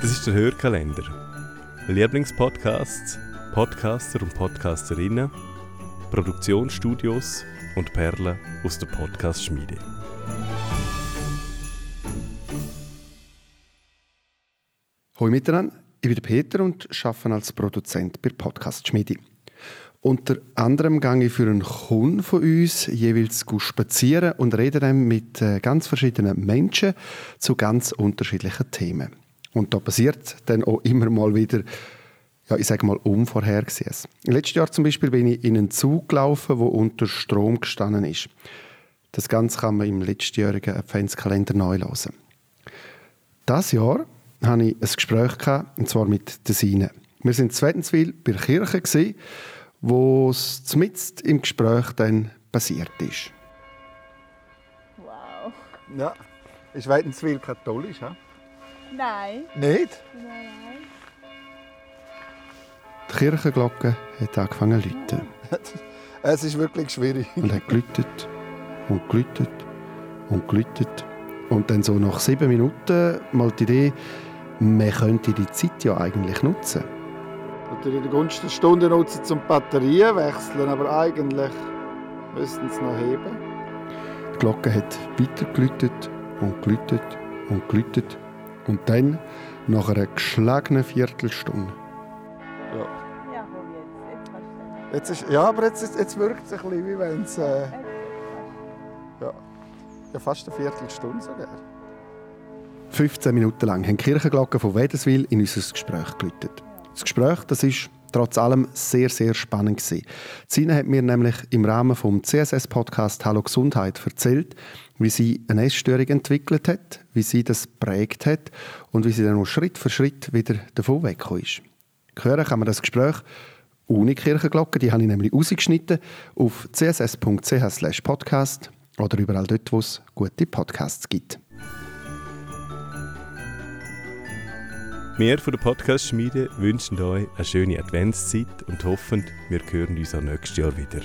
Das ist der Hörkalender. Lieblingspodcasts, Podcaster und Podcasterinnen, Produktionsstudios und Perlen aus der Podcast-Schmiede. Hallo miteinander, ich bin Peter und arbeite als Produzent bei Podcast Schmiede. Unter anderem gehe ich für einen Kunden von uns jeweils spazieren und rede dann mit äh, ganz verschiedenen Menschen zu ganz unterschiedlichen Themen. Und da passiert dann auch immer mal wieder, ja, ich sage mal, Unvorhergesehenes. Letztes Jahr zum Beispiel bin ich in einen Zug gelaufen, der unter Strom gestanden ist. Das Ganze kann man im letztjährigen Adventskalender neu hören. Das Jahr hatte ich ein Gespräch, gehabt, und zwar mit der Sine. Wir sind in Zwettenswil bei der Kirche, gewesen, wo es zumindest im Gespräch dann passiert ist. Wow. Ja. Ist Weidenswil katholisch, ha? Nein. Nicht? Nein, nein. Die Kirchenglocke hat angefangen zu läuten Es ist wirklich schwierig. und hat geläutet und geläutet und geläutet. Und dann so nach sieben Minuten mal die Idee, man könnte die Zeit ja eigentlich nutzen. Natürlich die Gunst der Stunde nutzen zum Batterien wechseln, aber eigentlich müssten sie noch heben. Die Glocke hat weiter geläutet und geläutet und geläutet. Und dann, nach einer geschlagenen Viertelstunde, Ja. Ja, jetzt. Jetzt ist, ja, aber jetzt, jetzt wirkt es ein bisschen, wie wenn es äh, ja, ja, fast eine Viertelstunde sogar. 15 Minuten lang, haben die Kirchenglocken von Wädenswil in unser Gespräch geläutet. Das Gespräch, das ist trotz allem sehr, sehr spannend gewesen. Sina hat mir nämlich im Rahmen vom CSS-Podcast «Hallo Gesundheit» erzählt, wie sie eine Essstörung entwickelt hat, wie sie das prägt hat und wie sie dann auch Schritt für Schritt wieder davon weggekommen ist. Hören kann man das Gespräch ohne Kirchenglocke, die habe ich nämlich rausgeschnitten, auf css.ch podcast oder überall dort, wo es gute Podcasts gibt. Wir von der Podcast-Schmiede wünschen euch eine schöne Adventszeit und hoffen, wir hören uns auch nächstes Jahr wieder.